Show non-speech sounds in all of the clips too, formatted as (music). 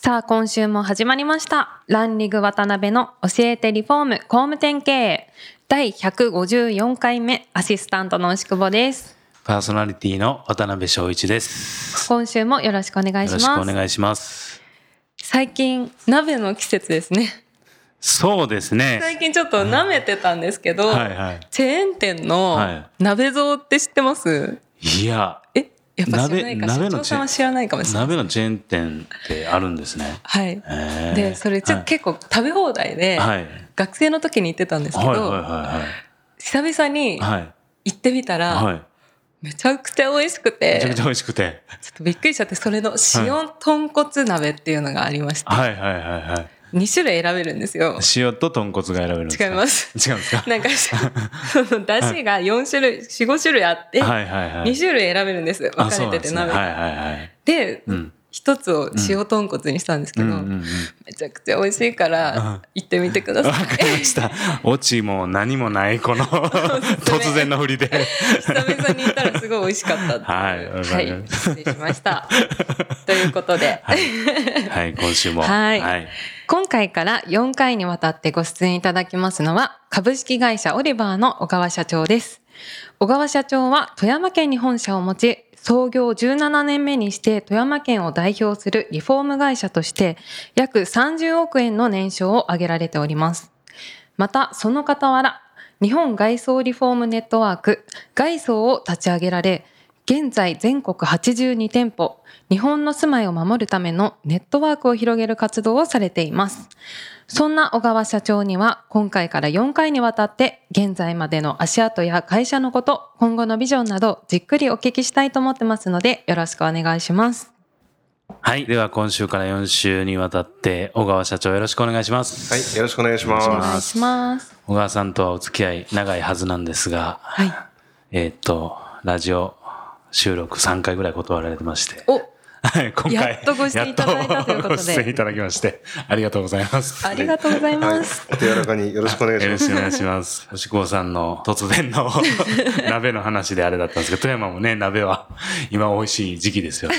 さあ今週も始まりました。ランリグ渡辺の教えてリフォーム工務店経営。第154回目アシスタントの牛久保です。パーソナリティの渡辺翔一です。今週もよろしくお願いしよろますしくお願いします。最近鍋の季節ですね。そうですね。最近ちょっと舐めてたんですけど、はいはい。チェーン店のは鍋蔵って知ってます？いや、え？やっぱ知らないか鍋鍋の社長さんは知らないかもしれない鍋のチェーン店ってあるんですね。はいでそれちょ、はい結構食べ放題で、はい。学生の時に行ってたんですけど、はいはい久々にはい。はい。行ってみたら、はい。めちゃくちゃ美味しくてめちゃくちゃ美味しくて。ちょっとびっくりしちゃってそれの塩豚骨鍋っていうのがありまして、はいはいはいはい。2種類選べるんですよ塩と豚骨が選べるんですか？違います違うんですか？なんか (laughs) その出汁が4種類45種類あって、はいはいはい。2種類選べるんです分あか。れてて鍋はいはいはい。で、うん。一つを塩豚骨にしたんですけど。めちゃくちゃ美味しいから行ってみてくださいわかりました。オチも何もないこの突然の振りで。久々に行ったらすごい美味しかったはいわかりました失礼しましたということで、はい、今週も。はいはい。今回から4回にわたってご出演いただきますのは株式会社オリバーの小川社長です小川社長は富山県に本社を持ち創業17年目にして富山県を代表するリフォーム会社として約30億円の年商を挙げられております。またその傍ら日本外装リフォームネットワーク外装を立ち上げられ現在全国82店舗日本の住まいを守るためのネットワークを広げる活動をされていますそんな小川社長には今回から4回にわたって現在までの足跡や会社のこと今後のビジョンなどじっくりお聞きしたいと思ってますのでよろしくお願いしますはい。では、今週から4週にわたって、小川社長よろしくお願いします。はい、よろしくお願いします。お願いします小川さんとはお付き合い長いはずなんですが、はいえーっと、ラジオ収録3回ぐらい断られてまして。おはい、今回。やっとご出演いただいたということで。ご出演いただきまして、ありがとうございます。ありがとうございはいます、、お手柔らかによろしくお願い。します。よろしくお願い。します。星子さんの突然の鍋の話であれだったんですけど、富山もね、鍋は今美味しい。時期ですよね。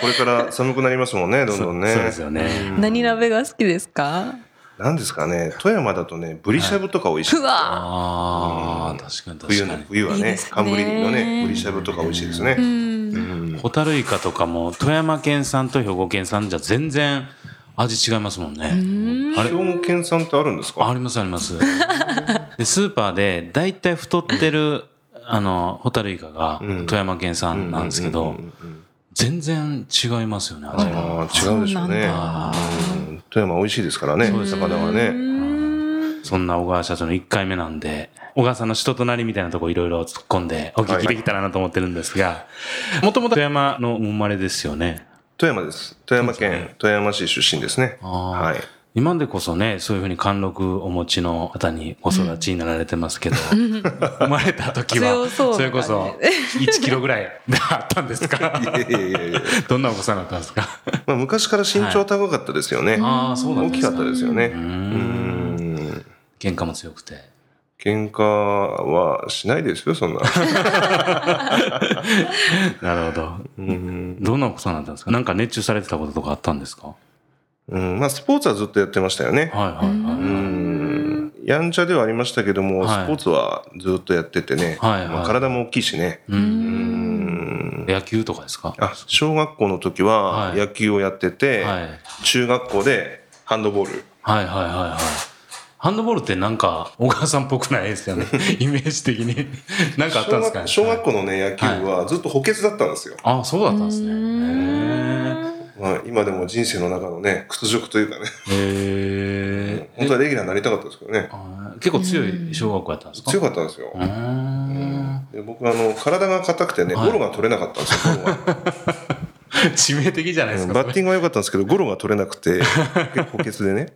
これから寒くなりますもんね、どんどんね。そうですよね。何鍋が好きですかなんですかね、富山だとね、ブリしゃぶとか美味しい。うわああ、確かに確かに。冬はいね。寒ぶりのね、ブリしゃぶとか美味しいですね。うん。ホタルイカとかも富山県産と兵庫県産じゃ全然味違いますもんね。あれ？兵庫県産ってあるんですか？ありますあります。で、スーパーでだいたい太ってる、あの、ホタルイカがん。富山県産なんですけど、全然違いますよね、味が。ああ、違うでしょうね富山美味しいですからね、魚はね。そんな小川社長の1回目なんで、小川さんの人となりみたいなとこいろいろ突っ込んでお聞きできたらなと思ってるんですが、もともと富山の生まれですよね。富山です。富山県富山市出身ですね。はい。今でこそね、そういうふうに貫禄お持ちの方にお育ちになられてますけど、生まれた時は、強そそれこそ1キロぐらいあったんですか？いやいやいやいやどんなお子さんだったんですか？まあ昔から身長高かったですよね。ああ、そうなん大きかったですよね。うん。喧嘩も強くて。喧嘩はしないですよ、そんな。(laughs) なるほど。うん。どんなお子さんだったんですか？なんか熱中されてたこととかあったんですか？うん、まあ、スポーツはずっとやってましたよね。はいはいはい。うん。やんちゃではありましたけども、はいスポーツはずっとやっててね。はいはいまあ、体も大きいしね。う。うんん。野球とかですか？あ、小学校の時ははい野球をやってて、はい。中学校でハンドボール。はいはいはいはい。ハンドボールってなんか、小川さんっぽくないですよね。(laughs) イメージ的に。なんかあったんですかね？小学小学校のね、野球はずっと補欠だったんですよ。あ、そうだったんですね。へまあ、今でも人生の中のね、屈辱というかね、え。へえ。本当はレギュラーになりたかったですけどね。結構強い小学校やったんですか？強かったんですよ。うーん。で僕あの体が硬くてね、はいボールが取れなかったんですよ、ボールが (laughs) 致命的じゃないですか。バッティングは良かったんですけど、ゴロが取れなくて、補欠でね。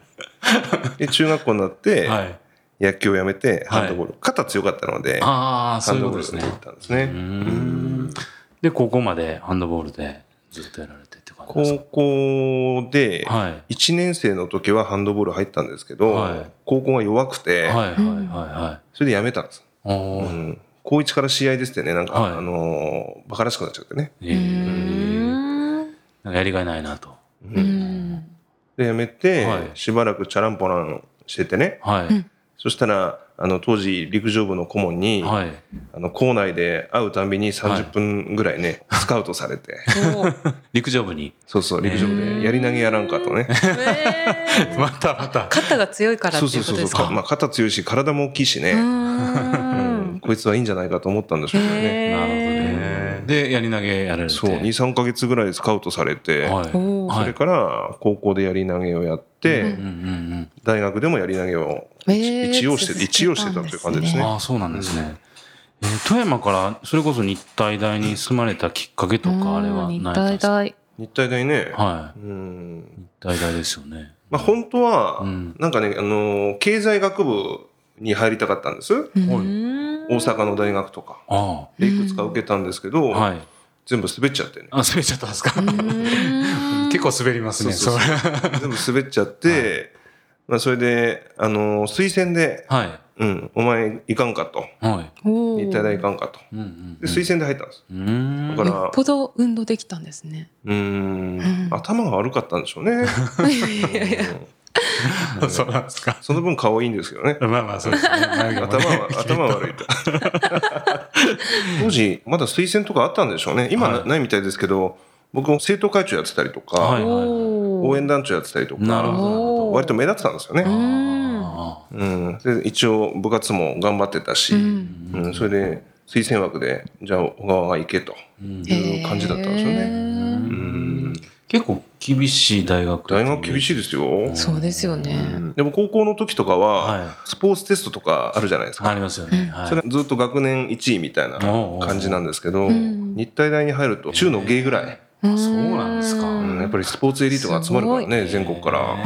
で、中学校になって、はい。野球をやめて、はいハンドボール。肩強かったので、ああ、そハンういうことですねドボールに行っ。たんですね。うーんで、高校までハンドボールでずっとやられてって感じです高校で、かはい。1年生の時はハンドボール入ったんですけど、はい高校が弱くて、はいはいはいはい。それでやめたんです。おうーん高1から試合ですってね、なんか、はいあのーバカらしくなっちゃってね。えーなんかやりがいないなと。うんで、やめて、はいしばらくチャランポランしててね。はい。そしたら、あの、当時陸上部の顧問に、はい。あの、校内で会うたんびに30分ぐらいね、スカウトされて、(laughs) 陸上部に？そうそう、陸上部でやり投げやらんかとね。えー (laughs) またまた。肩が強いからってそうそうそうそう。いうことですかまあ、肩強いし、体も大きいしうね、ーんこいつはいいんじゃないかと思ったんでしょうけどね。なるほどね。で、やり投げやられて。そう、2、3ヶ月ぐらいスカウトされて、はい。それから高校でやり投げをやって。大学でもやり投げをえー一応して、一応してたという感じですね。ああ、そうなんですね。えー富山からそれこそ日体大に住まれたきっかけとかあれはうんないですか？大日体大ね、はうんい。日体大ですよね。まあ、本当は、うんなんかね、あのー経済学部に入りたかったんです。大大阪の大学とか。あでいくつか受けたんですけど、あ。はい。全部滑っちゃってね。あ、滑っちゃったんですか？結構滑りますね。そうそうれ全部滑っちゃって、まあ、それで、あのー推薦で、はい。うん、お前行かんかと。はい。おー日体大行かんかと。で、推薦で入ったんです。うーん。だからよっぽど運動できたんですね。うーん、頭が悪かったんでしょうね。(laughs) う (laughs) んそうなんですか。その分顔いいんですけどね。まあまあそうですね。頭は、頭は悪いと。当時、まだ推薦とかあったんでしょうね。今はいないみたいですけど、僕も生徒会長やってたりとか、はいお応援団長やってたりとなるほか、ど。割と目立ってたんですよね。あうん、で一応部活も頑張ってたし、うんうんそれで推薦枠で、じゃあ小川が行けという感じだったんですよね。結構厳しい大学。大学厳しいですよ。そうですよね。うんでも高校の時とかは、はスポーツテストとかあるじゃないですか。ありますよね。はいそれはずっと学年1位みたいな感じなんですけど、ん日体大に入ると中の芸ぐらい、そうそうなんですかうんやっぱりスポーツエリートが集まるからね、全国から。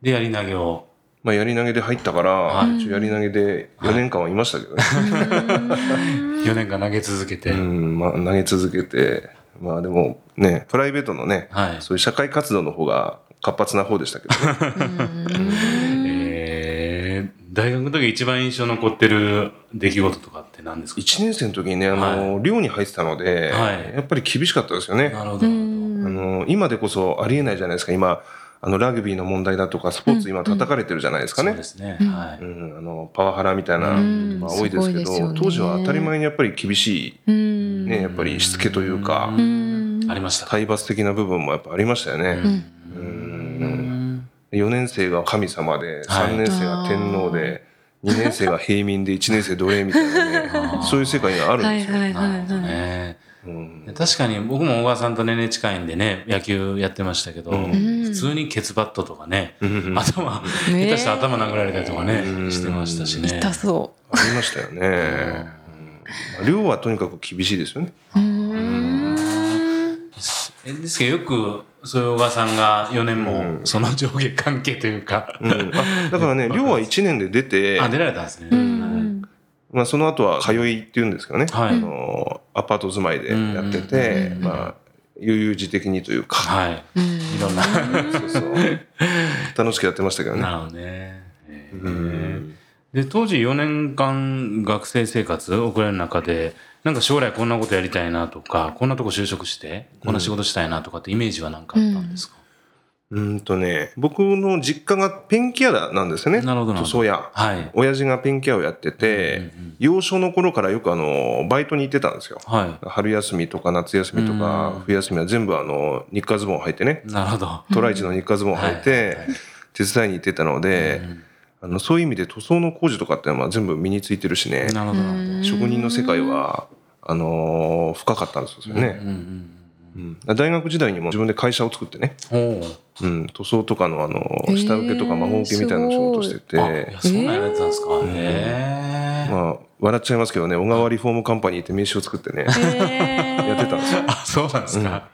で、やり投げを。まあ、やり投げで入ったから、やり投げで4年間はいましたけどね。(laughs) 4年間投げ続けて。うん、まあ、投げ続けて、まあでもね、プライベートのね、はい。そういう社会活動の方が活発な方でしたけどね。えー、大学の時一番印象残ってる出来事とかって何ですか1年生の時にね、あの、寮に入ってたので、はいやっぱり厳しかったですよね。なるほど。あの、今でこそありえないじゃないですか。今、あの、ラグビーの問題だとか、スポーツ今叩かれてるじゃないですかねそうで。すね。はうい。ん、あの、パワハラみたいな、うん。まあ多いですけど、ね当時は当たり前にやっぱり厳しい、うんね、やっぱりしつけというか、うんありました。体罰的な部分もやっぱありましたよね。うん4年生が神様で、はい3年生が天皇で、2年生が平民で、1年生奴隷みたいなね、そういう世界があるんはいですよ。はいはいはい。ね。うん確かに僕も小川さんと年齢近いんでね、野球やってましたけど、うん普通にケツバットとかね、うん頭、下ね手したら頭殴られたりとかね、うんしてましたしね。痛そありましたよね。うんまあ寮はとにかく厳しいですよね。う。うん。えですけど、よく、そういう小川さんが4年もうん。その上下関係というか、うん。あだからね、(laughs) 寮は1年で出てあ、、出られたんですね。うん。まあ、その後は通いっていうんですけどね、はい。あのアパート住まいでやってて、うん。まあ、悠々自適にというか、はい。うん。いろんな。そうそう。(laughs) 楽しくやってましたけどね。なるほどね。えー。うんで、当時4年間学生生活を送られる中で、なんか将来こんなことやりたいなとか、こんなとこ就職して、こんな仕事したいなとかってイメージは何かあったんですか、うんとね、僕の実家がペンキ屋なんですよね。なるほどなるほど塗装屋。はい。親父がペンキ屋をやってて、うんうん幼少の頃からよくあの、バイトに行ってたんですよ。は春休みとか夏休みとかうん冬休みは全部あの、日課ズボン履いてね、い。なるほど。トライチの日課ズボン履いて、手伝いに行ってたので、あのそういう意味で塗装の工事とかってのは全部身についてるしね、なるほど。職人の世界は、あのー深かったんですよね。うんうんうんうん、大学時代にも自分で会社を作ってね、おお。うん、塗装とかのあの下請けとか孫請けみたいな仕事してて、あ、いやそんなんやられてたんですか。へえ。まあ笑っちゃいますけどね小川リフォームカンパニーって名刺を作ってねへ (laughs) やってたんですよ。あ、そうなんですか。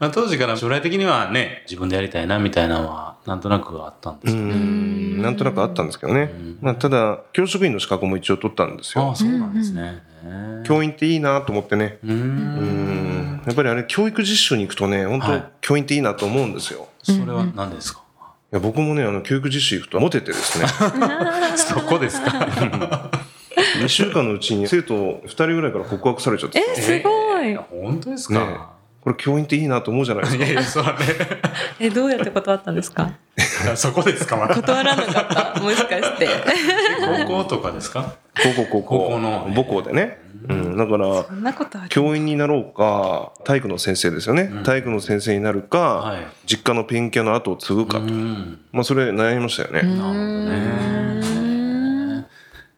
まあ当時から将来的にはね、自分でやりたいなみたいなのは、なんとなくあったんでうすか？ん。なんとなくあったんですけどね、ん。まあ、ただ教職員の資格も一応取ったんですよ。ああ、そうなんですね。教員っていいなと思ってね。う。うん。ん。やっぱりあれ教育実習に行くとね本当、はい。教員っていいなと思うんですよ。それは何ですか？いや僕もねあの教育実習行くとモテてですね。(laughs) そこですか？(laughs) 2週間のうちに生徒2人ぐらいから告白されちゃって。えすごい。えー本当ですねか。これ教員っていいなと思うじゃないですか。いやいや、そうだね。(laughs) えどうやって断ったんですか？(laughs) そこですか、まだ。断らなかった。もしかして。高校とかですか？高校高校。高校の。母校でね、うん、だからそんなことある。教員になろうか体育の先生ですよね、うん。体育の先生になるか、はい。実家のペンキ屋の後を継ぐかと、うん。まあそれ悩みましたよね、うん。なるほどね。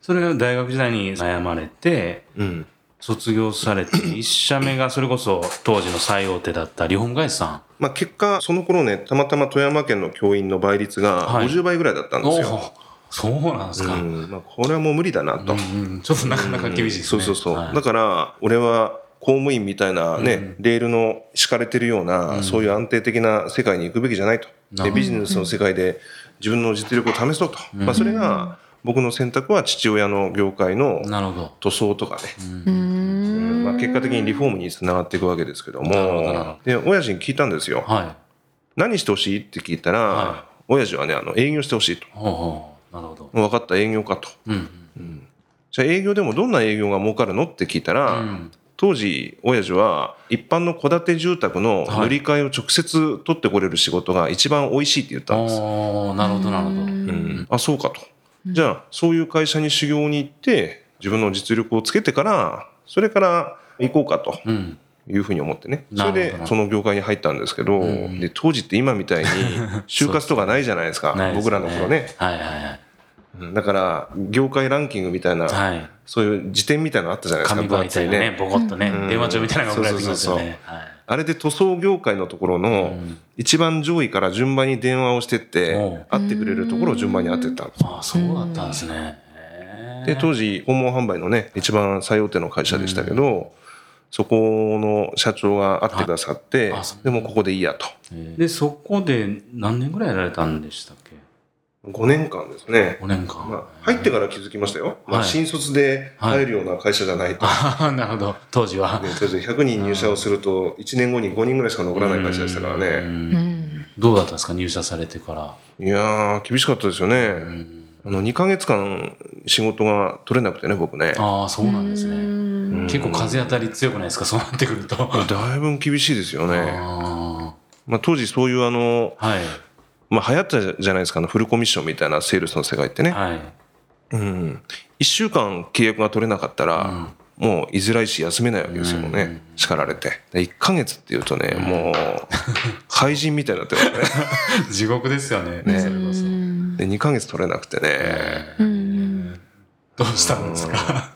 それが大学時代に悩まれて、うん卒業されて、(clears throat) 一社目がそれこそ当時の最大手だったリフォーム会社さまあ、結果その頃ねたまたま富山県の教員の倍率がはい。50倍ぐらいだったんん。ですよ、おお、そうなんですか。うんまあ、これはもう無理だなと、うんうんちょっとなかなか厳しいですね。そうそうそう、はい。だから俺は公務員みたいなね、うん。レールの敷かれてるような、うん。そういう安定的な世界に行くべきじゃないと。でビジネスの世界で自分の実力を試そうと、うん。まあ、それが僕の選択は父親の業界の。塗装とかね、ううん。んまあ、結果的にリフォームにつながっていくわけですけども。で親父に聞いたんですよ。はい。何してほしいって聞いたら、は親父はねあの営業してほしいと。ほうほう。なるほど。分かった営業かと。うん。じゃあ営業でもどんな営業が儲かるのって聞いたら、うん。当時親父は一般の戸建て住宅の塗り替えを直接取ってこれる仕事が一番美味しいって言ったんです、おおなるほど、なるほど。うん。あそうかと、じゃあそういう会社に修行に行って自分の実力をつけてからそれから行こうかとうん。いうふうに思ってね。それでその業界に入ったんですけど、ん。で当時って今みたいに (laughs) 就活とかないじゃないですか。僕らの頃ね。はいはいはい。うん。だから業界ランキングみたいな、はい。そういう辞典みたいなのあったじゃないですか紙媒体がね、ボコッとねう、ん。電話帳みたいなのが送られてきますよそうね。はいあれで塗装業界のところのん。一番上位から順番に電話をしてって会ってくれるところを順番に会ってったん。ですああ、そうだったんですね。で当時訪問販売のね一番最大手の会社でしたけど、そこの社長が会ってくださって、でもここでいいやと。で、そこで何年ぐらいやられたんでしたっけ？5年間ですね、?5 年間。まあ、入ってから気づきましたよ、まあ、はい新卒で入るような会社じゃないと、ああ、なるほど。当時は。ねとりあえず100人入社をすると1年後に5人ぐらいしか残らない会社でしたからうねうんどうだったんですか？入社されてから。いやー厳しかったですよね、うんあの2ヶ月間仕事が取れなくてね僕ねああ、そうなんですね。ね結構風当たり強くないですか？そうなってくると。だいぶ厳しいですよね。あまあ、当時そういうあの、あはい。まあ、流行ったじゃないですかあのフルコミッションみたいなセールスの世界ってね、はい。うん、1週間契約が取れなかったら、もう居づらいし休めないわけですよね、うん。叱られて。で1ヶ月っていうとね、もう廃人みたいになってますね。(laughs) 地獄ですよね。ね。それこそ。で2ヶ月取れなくてね、うん。どうしたんですか？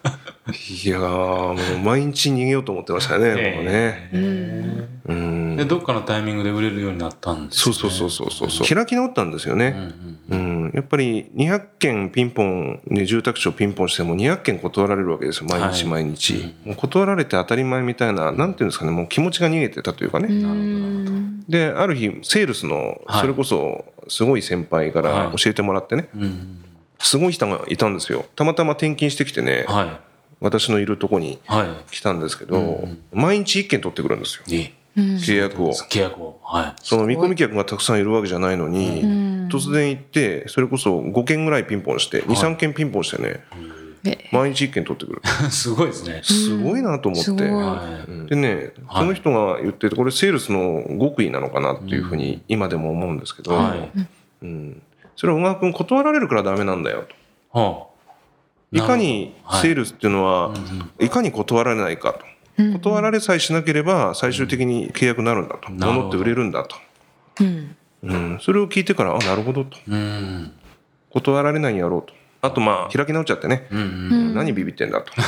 いやーもう毎日逃げようと思ってましたね、もうね、うん。で、どっかのタイミングで売れるようになったんですそうそうそうそうそうそう。開き直ったんですよね、うん、やっぱり200件ピンポン、ね、住宅地をピンポンしても200件断られるわけですよ。毎日はい。毎日、もう断られて当たり前みたいななんていうんですかね。もう気持ちが逃げてたというかね、うん。である日セールスのはい。それこそすごい先輩からはい。教えてもらってね、うん。すごい人がいたんですよ。たまたま転勤してきてね、はい。私のいるとこには来たんですけど、うん毎日1件取ってくるんですよ。契約を。契約を。はい。その見込み客がたくさんいるわけじゃないのに、うん。突然行ってそれこそ5件ぐらいピンポンして23件ピンポンしてね、え毎日1件取ってくる。(laughs) すごいですね。すごいなと思って。うん。でねはい。その人が言っててこれセールスの極意なのかなっていうふうに今でも思うんですけど、はい。うん、それは小川君断られるからダメなんだよと。はあ。いかにセールスっていうのは、いかに断られないかと。うん断られさえしなければ最終的に契約になるんだと。物って売れるんだと、うん。うん、それを聞いてからあなるほどと。うん。断られないやろうと。あとまあ開き直っちゃってね、うんううん。ん。何ビビってんだと。(laughs)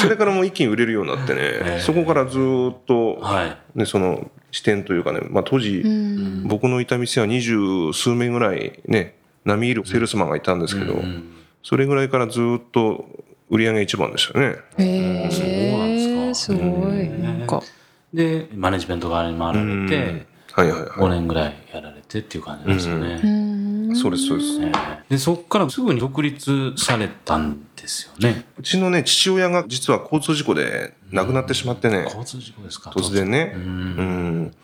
それからもう一気に売れるようになってね、えそこからずっと、はい。ね、その視点というかね、まあ、当時、うん。僕のいた店は二十数名ぐらいね並みいるセールスマンがいたんですけど、うんうん。それぐらいからずっと売り上げ一番でしたね。へそうなんですえか。すごい。なんか。で、マネジメント側に回られて、はいはい5は年ぐらいやられてっていう感じですよね。うん。そうですそうです。ええ。で、そこからすぐに独立されたんですよね。い。うちのね父親が実は交通事故で亡くなってしまってね、交通事故ですか。突然ね。ううんん。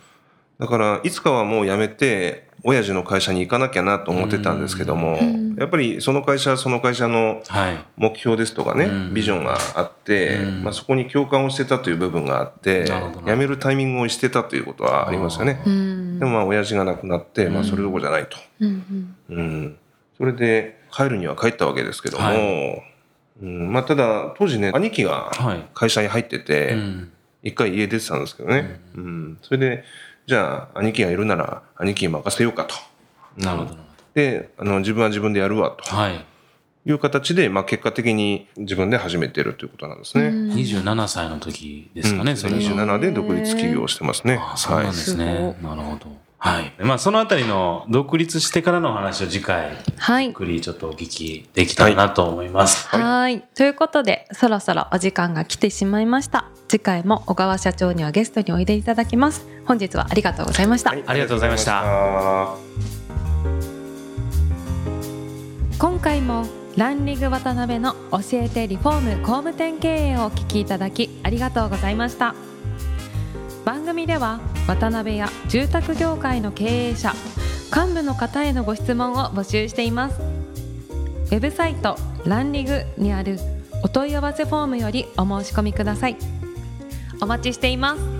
だからいつかはもう辞めて親父の会社に行かなきゃなと思ってたんですけども、うん。やっぱりその会社はその会社のはい。目標ですとかね、うん。ビジョンがあって、うん。まあ、そこに共感をしてたという部分があって辞めるタイミングをしてたということはありますよね。うん。でもまあ親父が亡くなって、まあ、それどころじゃないと。うんうん、それで帰るには帰ったわけですけども、はうん。まあ、ただ当時ね兄貴がはい。会社に入ってて、うん。一回家出てたんですけどね、うん。それでじゃあ兄貴がいるなら兄貴に任せようかと。なるほどなるであの自分は自分でやるわと。はい。いう形で、まあ、結果的に自分で始めてるということなんですね。うん27歳の時ですかね、うんそれが。27で独立起業をしてますね。あそうなんはいですね。はいなるほど。はい。まあ、そのあたりの独立してからのお話を次回、はいゆっくりちょっとお聞きできたらなと思います。はいということでそろそろお時間が来てしまいました次回も小川社長にはゲストにおいでいただきます。本日はありがとうございました、はいありがとうございました。今回もランリング渡辺の教えてリフォーム工務店経営をお聞きいただきありがとうございました。番組では渡辺や住宅業界の経営者幹部の方へのご質問を募集しています。ウェブサイトランリグにあるお問い合わせフォームよりお申し込みくださいお待ちしています。